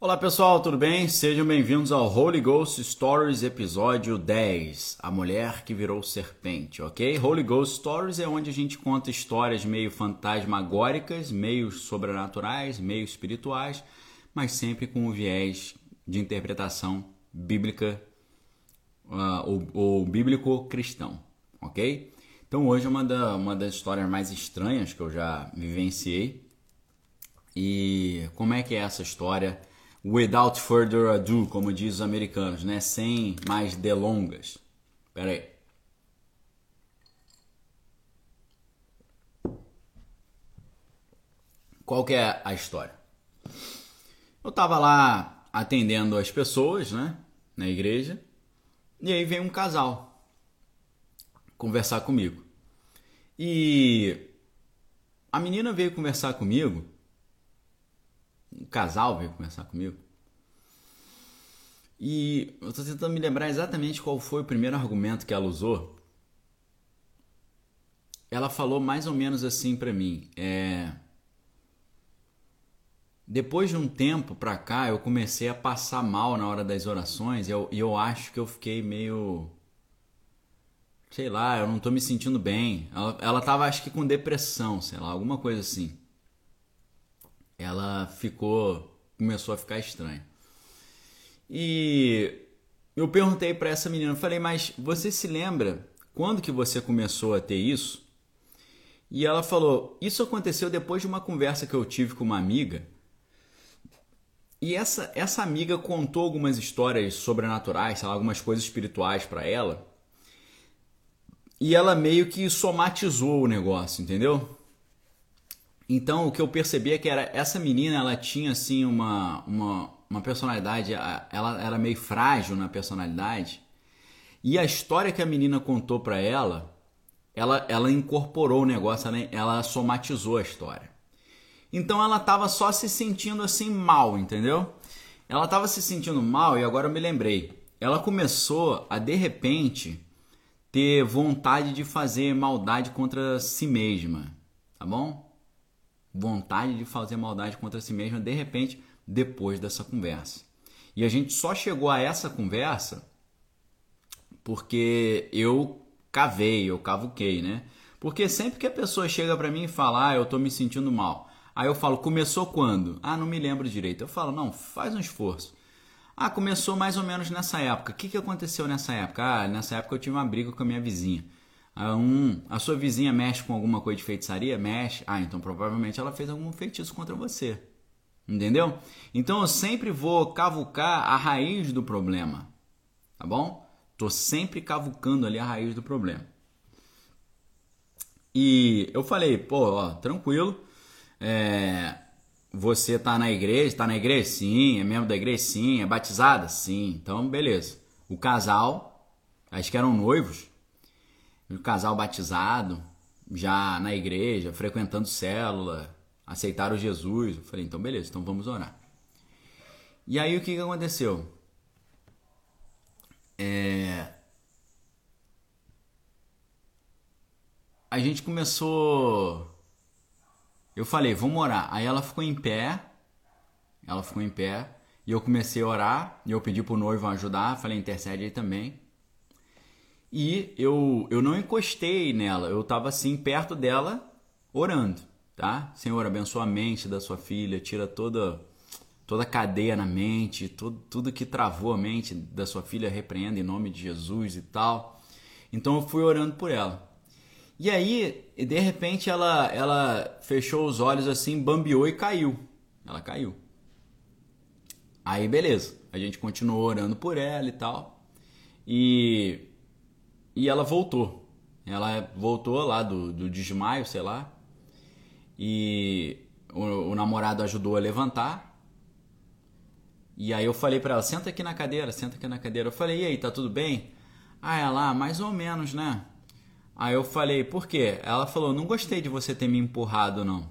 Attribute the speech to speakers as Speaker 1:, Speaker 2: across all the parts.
Speaker 1: Olá pessoal, tudo bem? Sejam bem-vindos ao Holy Ghost Stories, episódio 10, A Mulher que Virou Serpente, ok? Holy Ghost Stories é onde a gente conta histórias meio fantasmagóricas, meio sobrenaturais, meio espirituais, mas sempre com o viés de interpretação bíblica uh, ou, ou bíblico-cristão, ok? Então hoje é uma, da, uma das histórias mais estranhas que eu já vivenciei. E como é que é essa história? Without further ado, como diz os americanos, né? Sem mais delongas. Pera aí. Qual que é a história? Eu tava lá atendendo as pessoas, né? Na igreja. E aí vem um casal conversar comigo. E a menina veio conversar comigo um casal veio conversar comigo. E eu estou tentando me lembrar exatamente qual foi o primeiro argumento que ela usou. Ela falou mais ou menos assim para mim. É... Depois de um tempo pra cá, eu comecei a passar mal na hora das orações e eu, eu acho que eu fiquei meio. Sei lá, eu não tô me sentindo bem. Ela, ela tava, acho que com depressão, sei lá, alguma coisa assim ela ficou começou a ficar estranha. E eu perguntei para essa menina, falei: "Mas você se lembra quando que você começou a ter isso?" E ela falou: "Isso aconteceu depois de uma conversa que eu tive com uma amiga." E essa essa amiga contou algumas histórias sobrenaturais, lá, algumas coisas espirituais para ela. E ela meio que somatizou o negócio, entendeu? Então o que eu percebi é que era essa menina, ela tinha assim uma, uma, uma personalidade, ela era meio frágil na personalidade. E a história que a menina contou para ela, ela, ela incorporou o negócio, ela, ela somatizou a história. Então ela estava só se sentindo assim mal, entendeu? Ela estava se sentindo mal e agora eu me lembrei. Ela começou a de repente ter vontade de fazer maldade contra si mesma, tá bom? Vontade de fazer maldade contra si mesma de repente depois dessa conversa. E a gente só chegou a essa conversa porque eu cavei, eu cavuquei, né? Porque sempre que a pessoa chega para mim e fala, ah, eu tô me sentindo mal. Aí eu falo, começou quando? Ah, não me lembro direito. Eu falo, não, faz um esforço. Ah, começou mais ou menos nessa época. O que, que aconteceu nessa época? Ah, nessa época eu tive uma briga com a minha vizinha. Um, a sua vizinha mexe com alguma coisa de feitiçaria? Mexe. Ah, então provavelmente ela fez algum feitiço contra você. Entendeu? Então eu sempre vou cavucar a raiz do problema. Tá bom? Tô sempre cavucando ali a raiz do problema. E eu falei, pô, ó, tranquilo. É, você tá na igreja? Tá na igreja? Sim. É membro da igreja? Sim. É batizada? Sim. Então, beleza. O casal, acho que eram noivos, um casal batizado, já na igreja, frequentando célula, aceitaram Jesus. Eu falei, então beleza, então vamos orar. E aí o que, aconteceu? É... A gente começou. Eu falei, vamos orar. Aí ela ficou em pé. Ela ficou em pé. E eu comecei a orar. E eu pedi pro noivo ajudar. Falei, intercede aí também. E eu, eu não encostei nela, eu estava assim perto dela orando, tá? Senhor, abençoa a mente da sua filha, tira toda toda a cadeia na mente, tudo, tudo que travou a mente da sua filha, repreenda em nome de Jesus e tal. Então eu fui orando por ela. E aí, de repente, ela, ela fechou os olhos assim, bambeou e caiu. Ela caiu. Aí, beleza. A gente continuou orando por ela e tal. E e ela voltou. Ela voltou lá do, do desmaio, sei lá. E o, o namorado ajudou a levantar. E aí eu falei para ela, senta aqui na cadeira, senta aqui na cadeira. Eu falei, e aí, tá tudo bem? Ah, ela, mais ou menos, né? Aí eu falei, por quê? Ela falou, não gostei de você ter me empurrado, não.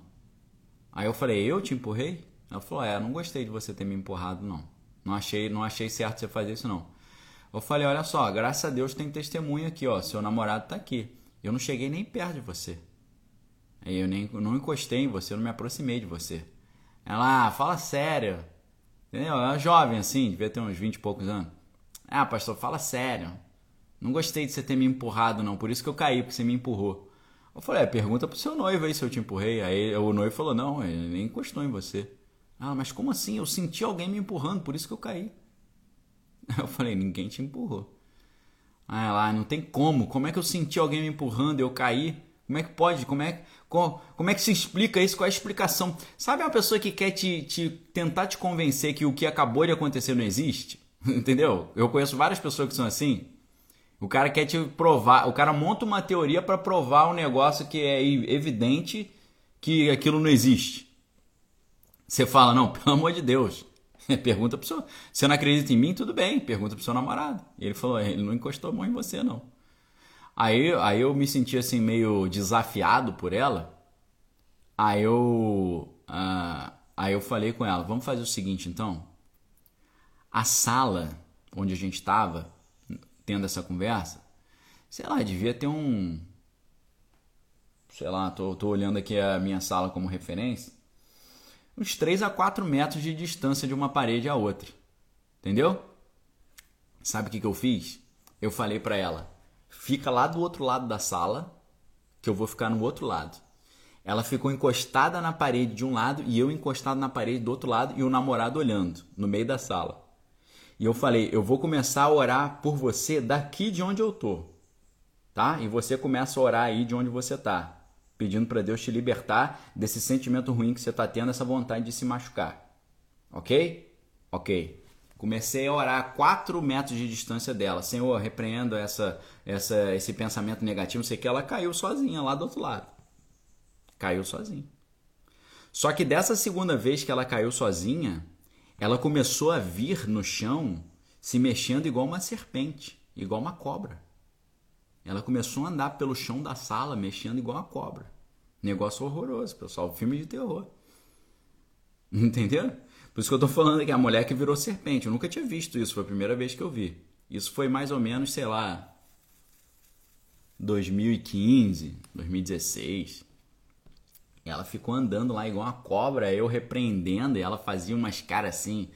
Speaker 1: Aí eu falei, eu te empurrei? Ela falou, é, não gostei de você ter me empurrado, não. Não achei, não achei certo você fazer isso, não. Eu falei, olha só, graças a Deus tem testemunho aqui, ó. Seu namorado tá aqui. Eu não cheguei nem perto de você. Eu nem não encostei em você, eu não me aproximei de você. Ela, ah, fala sério. Entendeu? Ela jovem assim, devia ter uns 20 e poucos anos. Ah, pastor, fala sério. Não gostei de você ter me empurrado, não. Por isso que eu caí, porque você me empurrou. Eu falei, é, pergunta pro seu noivo aí se eu te empurrei. Aí o noivo falou, não, ele nem encostou em você. Ah, mas como assim? Eu senti alguém me empurrando, por isso que eu caí. Eu falei, ninguém te empurrou. Ah, lá, não tem como. Como é que eu senti alguém me empurrando eu caí? Como é que pode? Como é, como, como é que se explica isso? Qual é a explicação? Sabe uma pessoa que quer te, te tentar te convencer que o que acabou de acontecer não existe? Entendeu? Eu conheço várias pessoas que são assim. O cara quer te provar, o cara monta uma teoria para provar um negócio que é evidente que aquilo não existe. Você fala, não, pelo amor de Deus. Pergunta pro seu. Você não acredita em mim? Tudo bem, pergunta pro seu namorado. E ele falou, ele não encostou a mão em você, não. Aí, aí eu me senti assim, meio desafiado por ela. Aí eu. Uh, aí eu falei com ela, vamos fazer o seguinte então. A sala onde a gente estava, tendo essa conversa, sei lá, devia ter um. Sei lá, tô, tô olhando aqui a minha sala como referência uns 3 a 4 metros de distância de uma parede à outra. Entendeu? Sabe o que, que eu fiz? Eu falei para ela: fica lá do outro lado da sala, que eu vou ficar no outro lado. Ela ficou encostada na parede de um lado e eu encostado na parede do outro lado e o namorado olhando no meio da sala. E eu falei: eu vou começar a orar por você daqui de onde eu tô, tá? E você começa a orar aí de onde você tá pedindo para Deus te libertar desse sentimento ruim que você está tendo, essa vontade de se machucar. Ok? Ok. Comecei a orar a 4 metros de distância dela. Senhor, repreendo essa, essa, esse pensamento negativo. Sei que ela caiu sozinha lá do outro lado. Caiu sozinha. Só que dessa segunda vez que ela caiu sozinha, ela começou a vir no chão se mexendo igual uma serpente, igual uma cobra. Ela começou a andar pelo chão da sala, mexendo igual uma cobra. Negócio horroroso, pessoal. Filme de terror. Entendeu? Por isso que eu tô falando que a mulher que virou serpente. Eu nunca tinha visto isso, foi a primeira vez que eu vi. Isso foi mais ou menos, sei lá, 2015, 2016. Ela ficou andando lá igual uma cobra, eu repreendendo, e ela fazia umas caras assim,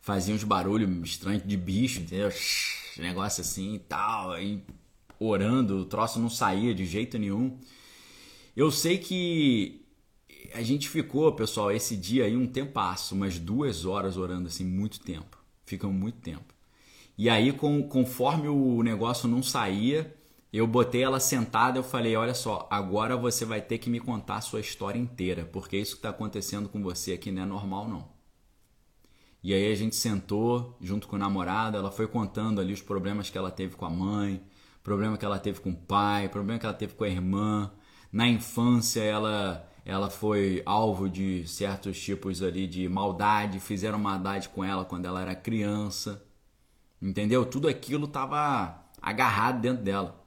Speaker 1: fazia uns barulhos estranhos de bicho, entendeu? Negócio assim e tal. E orando, o troço não saía de jeito nenhum. Eu sei que a gente ficou, pessoal, esse dia aí um tempasso, umas duas horas orando assim, muito tempo. Ficam muito tempo. E aí, com, conforme o negócio não saía, eu botei ela sentada eu falei: Olha só, agora você vai ter que me contar a sua história inteira, porque isso que está acontecendo com você aqui não é normal, não. E aí a gente sentou junto com o namorado, ela foi contando ali os problemas que ela teve com a mãe, problema que ela teve com o pai, problema que ela teve com a irmã. Na infância ela ela foi alvo de certos tipos ali de maldade, fizeram maldade com ela quando ela era criança. Entendeu? Tudo aquilo estava agarrado dentro dela.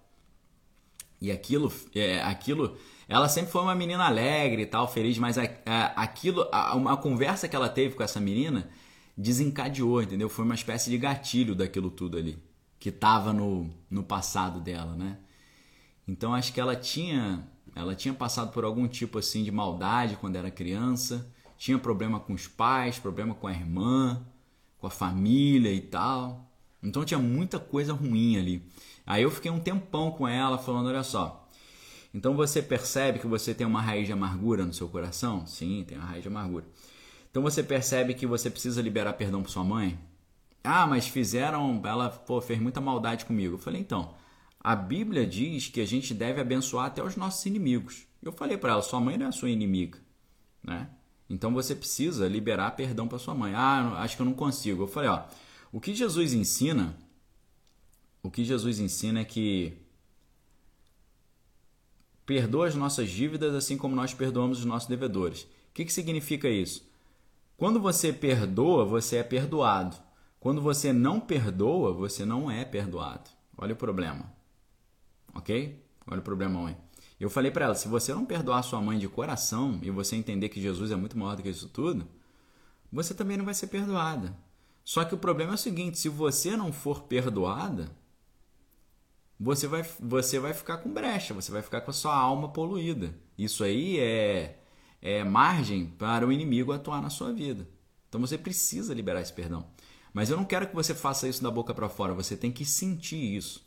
Speaker 1: E aquilo, é, aquilo, ela sempre foi uma menina alegre e tal, feliz, mas a, a, aquilo, a, uma conversa que ela teve com essa menina desencadeou, entendeu? Foi uma espécie de gatilho daquilo tudo ali que estava no, no passado dela, né? Então acho que ela tinha ela tinha passado por algum tipo assim de maldade quando era criança, tinha problema com os pais, problema com a irmã, com a família e tal. Então tinha muita coisa ruim ali. Aí eu fiquei um tempão com ela falando, olha só. Então você percebe que você tem uma raiz de amargura no seu coração? Sim, tem uma raiz de amargura. Então você percebe que você precisa liberar perdão para sua mãe? Ah, mas fizeram, ela pô, fez muita maldade comigo. Eu falei, então, a Bíblia diz que a gente deve abençoar até os nossos inimigos. Eu falei para ela, sua mãe não é a sua inimiga, né? Então você precisa liberar perdão para sua mãe. Ah, acho que eu não consigo. Eu falei, ó, o que Jesus ensina, o que Jesus ensina é que perdoa as nossas dívidas assim como nós perdoamos os nossos devedores. O que, que significa isso? Quando você perdoa, você é perdoado. Quando você não perdoa, você não é perdoado. Olha o problema. Ok? Olha o problema, mãe. Eu falei para ela: se você não perdoar sua mãe de coração e você entender que Jesus é muito maior do que isso tudo, você também não vai ser perdoada. Só que o problema é o seguinte: se você não for perdoada, você vai, você vai ficar com brecha, você vai ficar com a sua alma poluída. Isso aí é, é margem para o inimigo atuar na sua vida. Então você precisa liberar esse perdão. Mas eu não quero que você faça isso da boca para fora, você tem que sentir isso.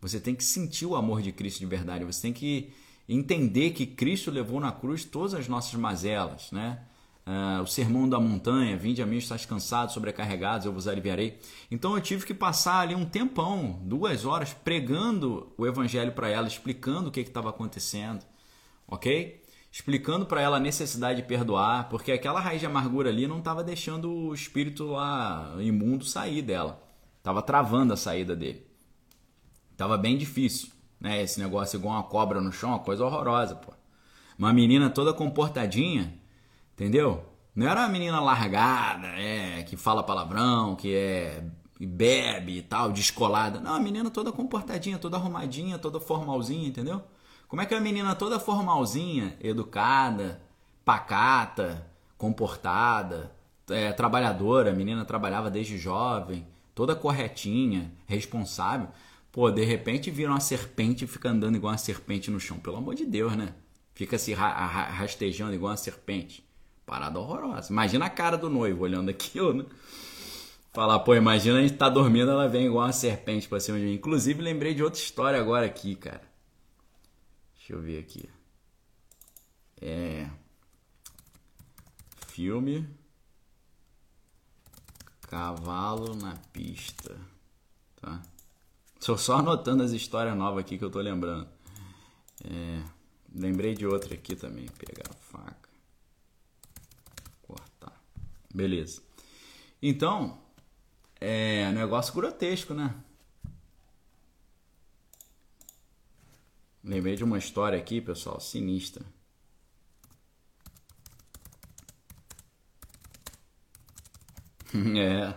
Speaker 1: Você tem que sentir o amor de Cristo de verdade, você tem que entender que Cristo levou na cruz todas as nossas mazelas, né? Uh, o sermão da montanha, vinde a mim, estás cansados, sobrecarregados, eu vos aliviarei. Então eu tive que passar ali um tempão, duas horas, pregando o evangelho para ela, explicando o que estava acontecendo, ok? Explicando para ela a necessidade de perdoar, porque aquela raiz de amargura ali não estava deixando o espírito lá imundo sair dela, estava travando a saída dele. Tava bem difícil, né? Esse negócio igual uma cobra no chão, uma coisa horrorosa, pô. Uma menina toda comportadinha Entendeu? Não era uma menina largada, é, que fala palavrão, que é bebe e tal, descolada. Não, a menina toda comportadinha, toda arrumadinha, toda formalzinha, entendeu? Como é que a menina toda formalzinha, educada, pacata, comportada, é, trabalhadora, a menina trabalhava desde jovem, toda corretinha, responsável. Pô, de repente vira uma serpente e fica andando igual uma serpente no chão. Pelo amor de Deus, né? Fica se rastejando igual uma serpente. Parada horrorosa. Imagina a cara do noivo olhando aquilo, né? Falar, pô, imagina a gente tá dormindo, ela vem igual uma serpente pra cima de mim. Inclusive, lembrei de outra história agora aqui, cara. Deixa eu ver aqui. É. Filme. Cavalo na pista. Tá? Estou só anotando as histórias novas aqui que eu tô lembrando. É. Lembrei de outra aqui também. Pegar a faca. Beleza. Então, é negócio grotesco, né? Lembrei de uma história aqui, pessoal, sinistra. é.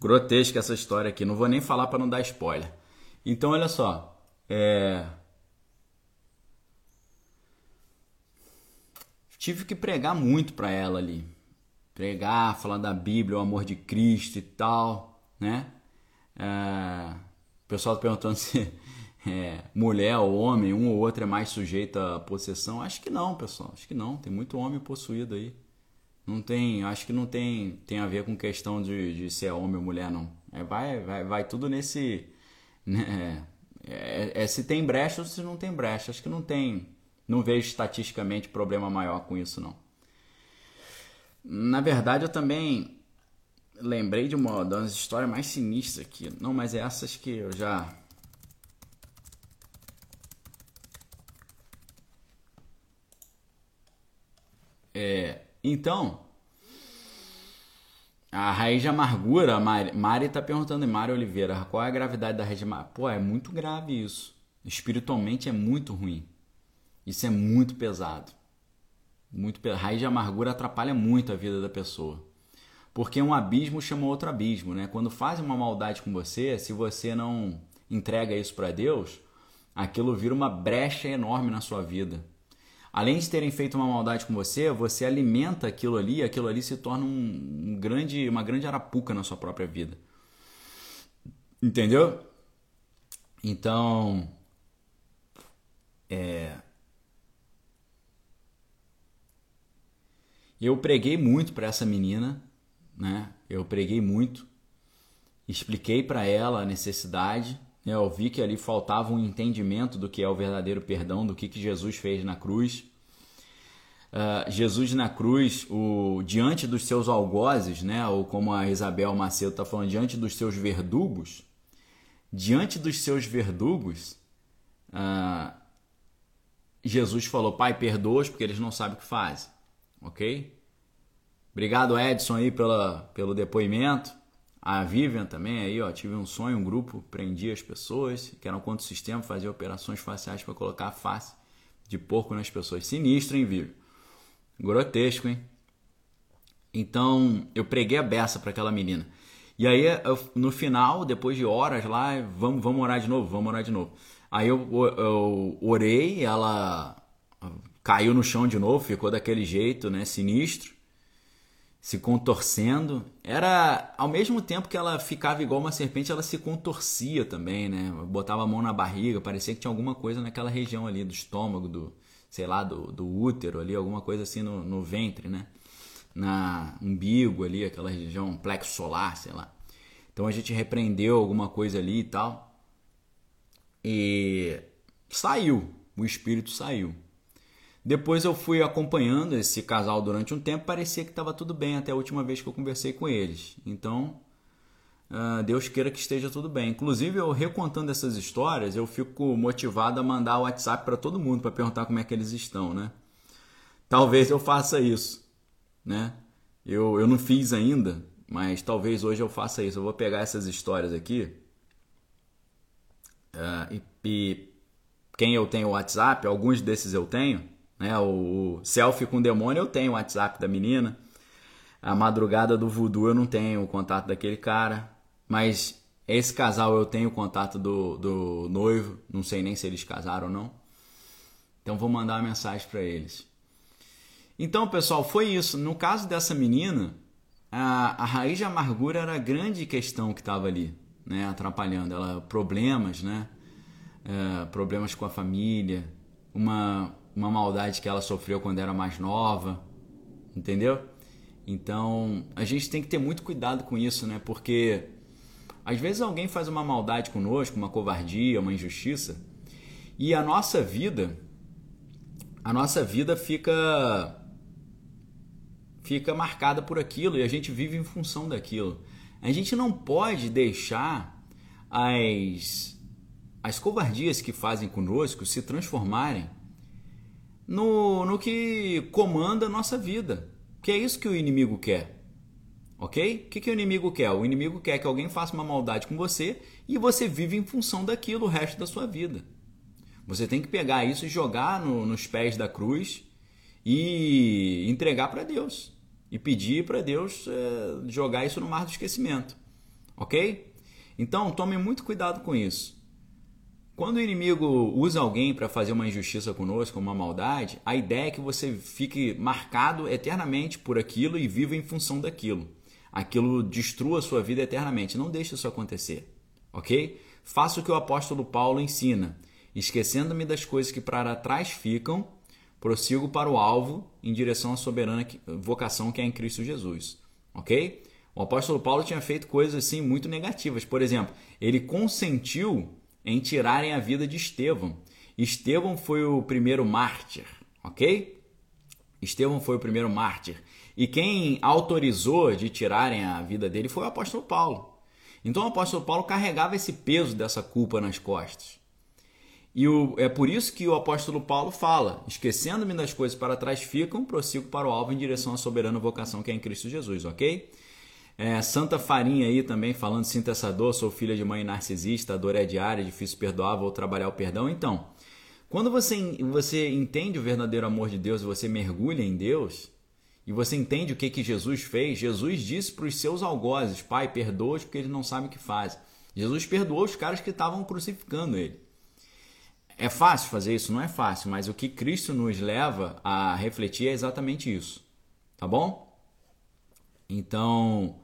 Speaker 1: Grotesca essa história aqui. Não vou nem falar para não dar spoiler. Então, olha só. É... Tive que pregar muito para ela ali pregar, falar da Bíblia, o amor de Cristo e tal, né? É, o pessoal tá perguntando se é, mulher ou homem, um ou outro é mais sujeito à possessão. Acho que não, pessoal. Acho que não. Tem muito homem possuído aí. Não tem, acho que não tem, tem a ver com questão de, de ser homem ou mulher, não. É, vai, vai, vai tudo nesse. Né, é, é, se tem brecha ou se não tem brecha. Acho que não tem. Não vejo estatisticamente problema maior com isso, não. Na verdade, eu também lembrei de uma das histórias mais sinistras aqui. Não, mas é essas que eu já. É, então, a raiz de amargura, Mari, Mari tá perguntando, Mari Oliveira, qual é a gravidade da raiz de amargura? Pô, é muito grave isso. Espiritualmente é muito ruim. Isso é muito pesado. Muito raiz de amargura atrapalha muito a vida da pessoa. Porque um abismo chama outro abismo, né? Quando fazem uma maldade com você, se você não entrega isso para Deus, aquilo vira uma brecha enorme na sua vida. Além de terem feito uma maldade com você, você alimenta aquilo ali, e aquilo ali se torna um, um grande, uma grande arapuca na sua própria vida. Entendeu? Então, é, Eu preguei muito para essa menina, né? Eu preguei muito, expliquei para ela a necessidade. Né? Eu vi que ali faltava um entendimento do que é o verdadeiro perdão, do que, que Jesus fez na cruz. Uh, Jesus na cruz, o, diante dos seus algozes, né? ou como a Isabel Macedo está falando, diante dos seus verdugos, diante dos seus verdugos, uh, Jesus falou: Pai, perdoa-os porque eles não sabem o que fazem ok? Obrigado, Edson, aí pela, pelo depoimento. A Vivian também aí, ó, tive um sonho, um grupo, prendi as pessoas, que eram contra o sistema, fazia operações faciais para colocar a face de porco nas pessoas. Sinistro, hein, Vivian? Grotesco, hein? Então, eu preguei a beça para aquela menina. E aí, eu, no final, depois de horas lá, vamos, vamos orar de novo, vamos orar de novo. Aí eu, eu orei, ela caiu no chão de novo, ficou daquele jeito, né, sinistro, se contorcendo. Era ao mesmo tempo que ela ficava igual uma serpente, ela se contorcia também, né? Botava a mão na barriga, parecia que tinha alguma coisa naquela região ali do estômago, do, sei lá, do, do útero ali, alguma coisa assim no, no ventre, né? na umbigo ali, aquela região plexo solar, sei lá. Então a gente repreendeu alguma coisa ali e tal. E saiu, o espírito saiu. Depois eu fui acompanhando esse casal durante um tempo, parecia que estava tudo bem até a última vez que eu conversei com eles. Então, uh, Deus queira que esteja tudo bem. Inclusive, eu recontando essas histórias, eu fico motivado a mandar o WhatsApp para todo mundo para perguntar como é que eles estão, né? Talvez eu faça isso, né? Eu, eu não fiz ainda, mas talvez hoje eu faça isso. Eu vou pegar essas histórias aqui uh, e, e quem eu tenho WhatsApp, alguns desses eu tenho, né? O, o selfie com demônio eu tenho o WhatsApp da menina. A madrugada do voodoo eu não tenho o contato daquele cara. Mas esse casal eu tenho o contato do, do noivo. Não sei nem se eles casaram ou não. Então vou mandar uma mensagem para eles. Então, pessoal, foi isso. No caso dessa menina, a, a raiz de amargura era a grande questão que estava ali, né? Atrapalhando ela, problemas, né? É, problemas com a família, uma uma maldade que ela sofreu quando era mais nova, entendeu? Então a gente tem que ter muito cuidado com isso, né? Porque às vezes alguém faz uma maldade conosco, uma covardia, uma injustiça, e a nossa vida, a nossa vida fica fica marcada por aquilo e a gente vive em função daquilo. A gente não pode deixar as as covardias que fazem conosco se transformarem no, no que comanda a nossa vida. Que é isso que o inimigo quer. Ok? O que, que o inimigo quer? O inimigo quer que alguém faça uma maldade com você e você vive em função daquilo o resto da sua vida. Você tem que pegar isso e jogar no, nos pés da cruz e entregar para Deus. E pedir para Deus é, jogar isso no mar do esquecimento. Ok? Então tome muito cuidado com isso. Quando o inimigo usa alguém para fazer uma injustiça conosco, uma maldade, a ideia é que você fique marcado eternamente por aquilo e viva em função daquilo. Aquilo destrua a sua vida eternamente. Não deixe isso acontecer, ok? Faça o que o apóstolo Paulo ensina. Esquecendo-me das coisas que para trás ficam, prossigo para o alvo em direção à soberana vocação que é em Cristo Jesus, ok? O apóstolo Paulo tinha feito coisas assim muito negativas. Por exemplo, ele consentiu em tirarem a vida de Estevão. Estevão foi o primeiro mártir, ok? Estevão foi o primeiro mártir. E quem autorizou de tirarem a vida dele foi o apóstolo Paulo. Então o apóstolo Paulo carregava esse peso dessa culpa nas costas. E o, é por isso que o apóstolo Paulo fala: esquecendo-me das coisas para trás ficam, prossigo para o alvo em direção à soberana vocação que é em Cristo Jesus, ok? É, Santa Farinha aí também falando, sinta essa dor, sou filha de mãe narcisista, a dor é diária, difícil perdoar, vou trabalhar o perdão. Então, quando você, você entende o verdadeiro amor de Deus você mergulha em Deus, e você entende o que, que Jesus fez, Jesus disse para os seus algozes, Pai, perdoa-os porque eles não sabem o que fazem. Jesus perdoou os caras que estavam crucificando ele. É fácil fazer isso? Não é fácil, mas o que Cristo nos leva a refletir é exatamente isso. Tá bom? Então,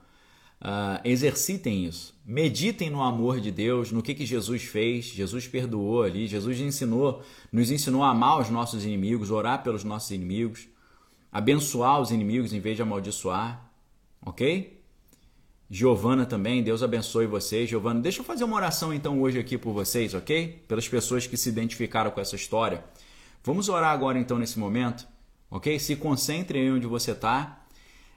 Speaker 1: Uh, exercitem isso. Meditem no amor de Deus, no que, que Jesus fez. Jesus perdoou ali. Jesus ensinou, nos ensinou a amar os nossos inimigos, orar pelos nossos inimigos, abençoar os inimigos em vez de amaldiçoar. Ok? Giovana também, Deus abençoe vocês. Giovana, deixa eu fazer uma oração então hoje aqui por vocês, ok? Pelas pessoas que se identificaram com essa história. Vamos orar agora então nesse momento, ok? Se concentre em onde você está.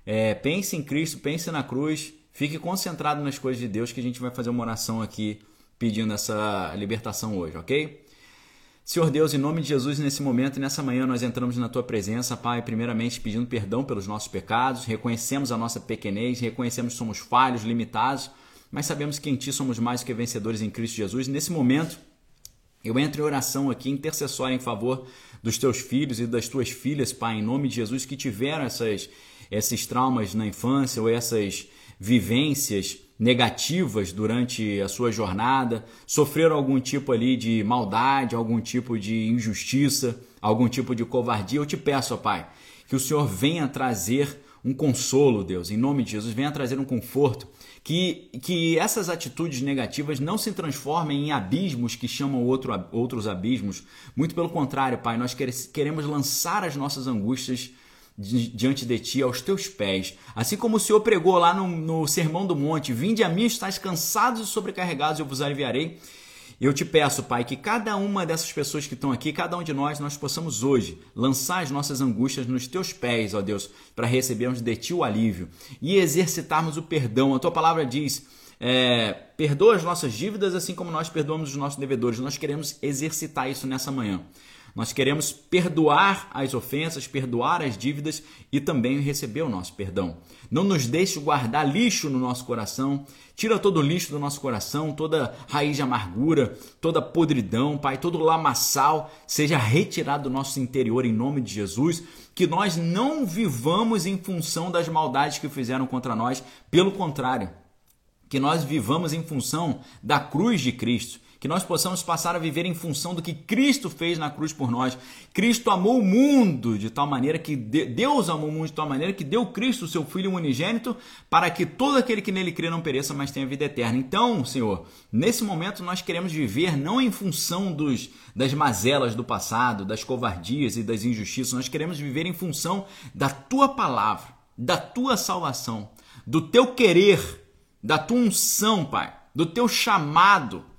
Speaker 1: É, pense em Cristo, pense na cruz Fique concentrado nas coisas de Deus que a gente vai fazer uma oração aqui pedindo essa libertação hoje, ok? Senhor Deus, em nome de Jesus, nesse momento e nessa manhã nós entramos na tua presença, Pai, primeiramente pedindo perdão pelos nossos pecados, reconhecemos a nossa pequenez, reconhecemos que somos falhos, limitados, mas sabemos que em Ti somos mais que vencedores em Cristo Jesus. Nesse momento, eu entro em oração aqui, intercessória em favor dos teus filhos e das tuas filhas, Pai, em nome de Jesus, que tiveram essas, esses traumas na infância ou essas vivências negativas durante a sua jornada, sofreram algum tipo ali de maldade, algum tipo de injustiça, algum tipo de covardia, eu te peço, ó Pai, que o Senhor venha trazer um consolo, Deus, em nome de Jesus, venha trazer um conforto, que, que essas atitudes negativas não se transformem em abismos que chamam outro, outros abismos. Muito pelo contrário, Pai, nós queremos lançar as nossas angústias diante de ti, aos teus pés. Assim como o Senhor pregou lá no, no Sermão do Monte: Vinde a mim, estáis cansados e sobrecarregados, eu vos aliviarei. Eu te peço, Pai, que cada uma dessas pessoas que estão aqui, cada um de nós, nós possamos hoje lançar as nossas angústias nos teus pés, ó Deus, para recebermos de ti o alívio e exercitarmos o perdão. A tua palavra diz. É, perdoa as nossas dívidas assim como nós perdoamos os nossos devedores. Nós queremos exercitar isso nessa manhã. Nós queremos perdoar as ofensas, perdoar as dívidas e também receber o nosso perdão. Não nos deixe guardar lixo no nosso coração. Tira todo o lixo do nosso coração, toda raiz de amargura, toda podridão, Pai, todo lamaçal seja retirado do nosso interior em nome de Jesus. Que nós não vivamos em função das maldades que fizeram contra nós, pelo contrário, que nós vivamos em função da cruz de Cristo que nós possamos passar a viver em função do que Cristo fez na cruz por nós. Cristo amou o mundo de tal maneira que Deus amou o mundo de tal maneira que deu Cristo, seu Filho unigênito, para que todo aquele que nele crê não pereça, mas tenha vida eterna. Então, Senhor, nesse momento nós queremos viver não em função dos, das mazelas do passado, das covardias e das injustiças, nós queremos viver em função da tua palavra, da tua salvação, do teu querer, da tua unção, Pai, do teu chamado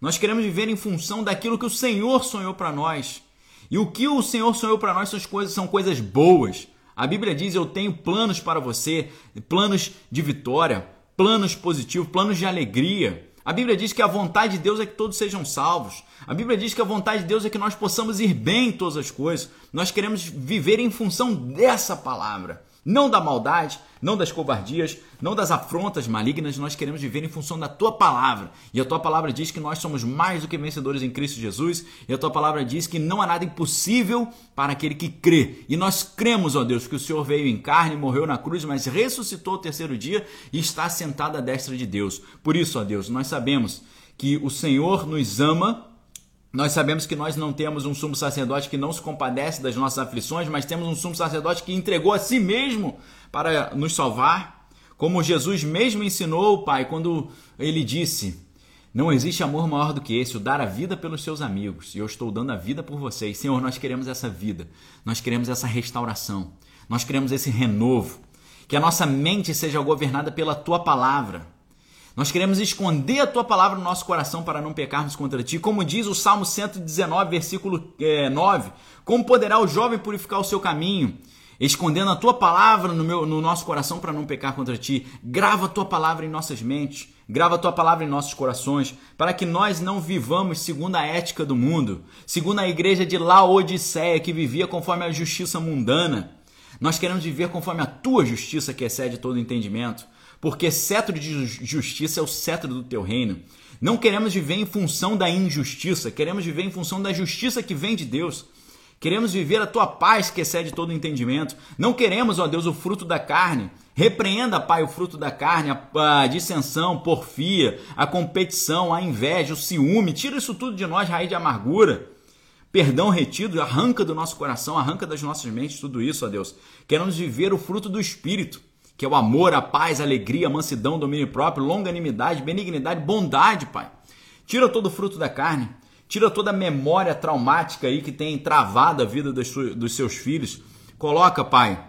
Speaker 1: nós queremos viver em função daquilo que o Senhor sonhou para nós. E o que o Senhor sonhou para nós são coisas, são coisas boas. A Bíblia diz: Eu tenho planos para você, planos de vitória, planos positivos, planos de alegria. A Bíblia diz que a vontade de Deus é que todos sejam salvos. A Bíblia diz que a vontade de Deus é que nós possamos ir bem em todas as coisas. Nós queremos viver em função dessa palavra. Não da maldade, não das covardias, não das afrontas malignas, nós queremos viver em função da tua palavra. E a tua palavra diz que nós somos mais do que vencedores em Cristo Jesus, e a tua palavra diz que não há nada impossível para aquele que crê. E nós cremos, ó Deus, que o Senhor veio em carne, morreu na cruz, mas ressuscitou o terceiro dia e está sentado à destra de Deus. Por isso, ó Deus, nós sabemos que o Senhor nos ama nós sabemos que nós não temos um sumo sacerdote que não se compadece das nossas aflições, mas temos um sumo sacerdote que entregou a si mesmo para nos salvar. Como Jesus mesmo ensinou, Pai, quando ele disse: Não existe amor maior do que esse, o dar a vida pelos seus amigos. E eu estou dando a vida por vocês. Senhor, nós queremos essa vida. Nós queremos essa restauração. Nós queremos esse renovo. Que a nossa mente seja governada pela tua palavra nós queremos esconder a tua palavra no nosso coração para não pecarmos contra ti. Como diz o Salmo 119, versículo é, 9: Como poderá o jovem purificar o seu caminho? Escondendo a tua palavra no, meu, no nosso coração para não pecar contra ti. Grava a tua palavra em nossas mentes. Grava a tua palavra em nossos corações, para que nós não vivamos segundo a ética do mundo, segundo a igreja de Laodiceia, que vivia conforme a justiça mundana. Nós queremos viver conforme a tua justiça, que excede todo entendimento porque cetro de justiça é o cetro do teu reino. Não queremos viver em função da injustiça, queremos viver em função da justiça que vem de Deus. Queremos viver a tua paz que excede todo entendimento. Não queremos, ó Deus, o fruto da carne. Repreenda, Pai, o fruto da carne, a, dissensão, porfia, a competição, a inveja, o ciúme. Tira isso tudo de nós, raiz de amargura. Perdão retido, arranca do nosso coração, arranca das nossas mentes tudo isso, ó Deus. Queremos viver o fruto do Espírito que é o amor, a paz, a alegria, a mansidão, domínio próprio, longanimidade, benignidade, bondade, Pai. Tira todo o fruto da carne, tira toda a memória traumática aí que tem travado a vida dos, dos seus filhos. Coloca, Pai,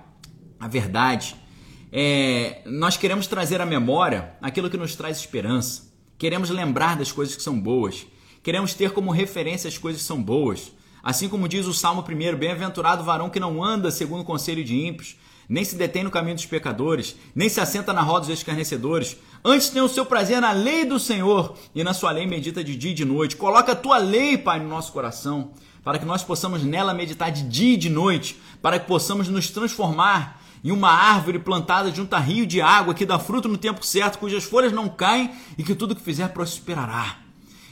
Speaker 1: a verdade. É, nós queremos trazer à memória aquilo que nos traz esperança. Queremos lembrar das coisas que são boas. Queremos ter como referência as coisas que são boas. Assim como diz o Salmo 1, bem-aventurado o varão que não anda segundo o conselho de ímpios, nem se detém no caminho dos pecadores, nem se assenta na roda dos escarnecedores. Antes tem o seu prazer na lei do Senhor, e na sua lei medita de dia e de noite. Coloca a tua lei, Pai, no nosso coração, para que nós possamos nela meditar de dia e de noite, para que possamos nos transformar em uma árvore plantada junto a rio de água que dá fruto no tempo certo, cujas folhas não caem e que tudo que fizer prosperará.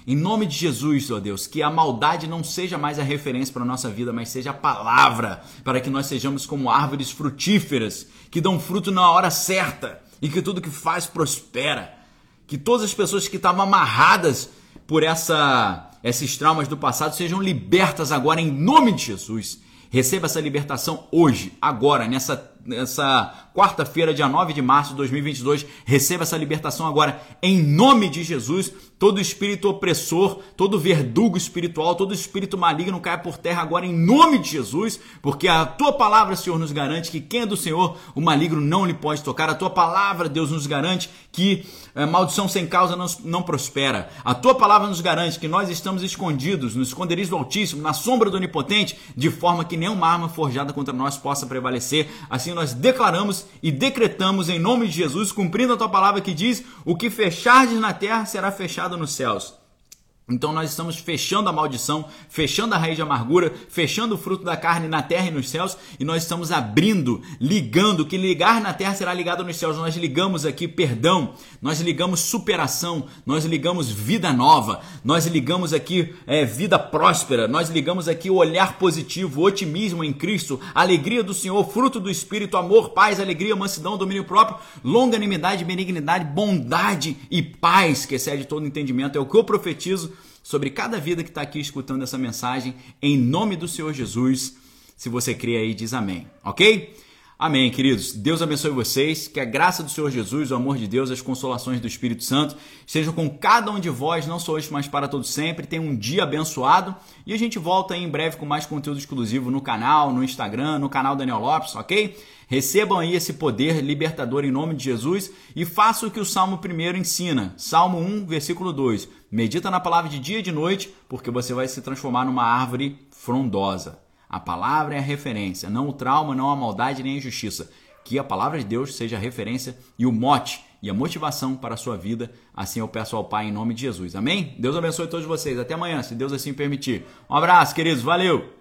Speaker 1: Em nome de Jesus, ó Deus, que a maldade não seja mais a referência para a nossa vida, mas seja a palavra, para que nós sejamos como árvores frutíferas, que dão fruto na hora certa e que tudo que faz prospera. Que todas as pessoas que estavam amarradas por essa, esses traumas do passado sejam libertas agora em nome de Jesus. Receba essa libertação hoje, agora, nessa, nessa quarta-feira, dia 9 de março de 2022. Receba essa libertação agora em nome de Jesus. Todo espírito opressor, todo verdugo espiritual, todo espírito maligno caia por terra agora em nome de Jesus, porque a tua palavra, Senhor, nos garante que quem é do Senhor, o maligno não lhe pode tocar. A tua palavra, Deus, nos garante que é, maldição sem causa não, não prospera. A tua palavra nos garante que nós estamos escondidos no esconderijo do Altíssimo, na sombra do Onipotente, de forma que nenhuma arma forjada contra nós possa prevalecer. Assim nós declaramos e decretamos em nome de Jesus, cumprindo a tua palavra que diz: o que fechardes na terra será fechado nos céus. Então nós estamos fechando a maldição, fechando a raiz de amargura, fechando o fruto da carne na terra e nos céus, e nós estamos abrindo, ligando, que ligar na terra será ligado nos céus. Nós ligamos aqui perdão, nós ligamos superação, nós ligamos vida nova, nós ligamos aqui é, vida próspera, nós ligamos aqui o olhar positivo, otimismo em Cristo, alegria do Senhor, fruto do Espírito, amor, paz, alegria, mansidão, domínio próprio, longanimidade, benignidade, bondade e paz, que excede todo entendimento. É o que eu profetizo sobre cada vida que está aqui escutando essa mensagem, em nome do Senhor Jesus. Se você crê aí, diz amém, ok? Amém, queridos. Deus abençoe vocês. Que a graça do Senhor Jesus, o amor de Deus, as consolações do Espírito Santo estejam com cada um de vós, não só hoje, mas para todos sempre. Tenha um dia abençoado. E a gente volta aí em breve com mais conteúdo exclusivo no canal, no Instagram, no canal Daniel Lopes, ok? Recebam aí esse poder libertador em nome de Jesus e façam o que o Salmo 1 ensina. Salmo 1, versículo 2. Medita na palavra de dia e de noite, porque você vai se transformar numa árvore frondosa. A palavra é a referência, não o trauma, não a maldade nem a injustiça. Que a palavra de Deus seja a referência e o mote e a motivação para a sua vida. Assim eu peço ao Pai em nome de Jesus. Amém? Deus abençoe todos vocês. Até amanhã, se Deus assim permitir. Um abraço, queridos. Valeu!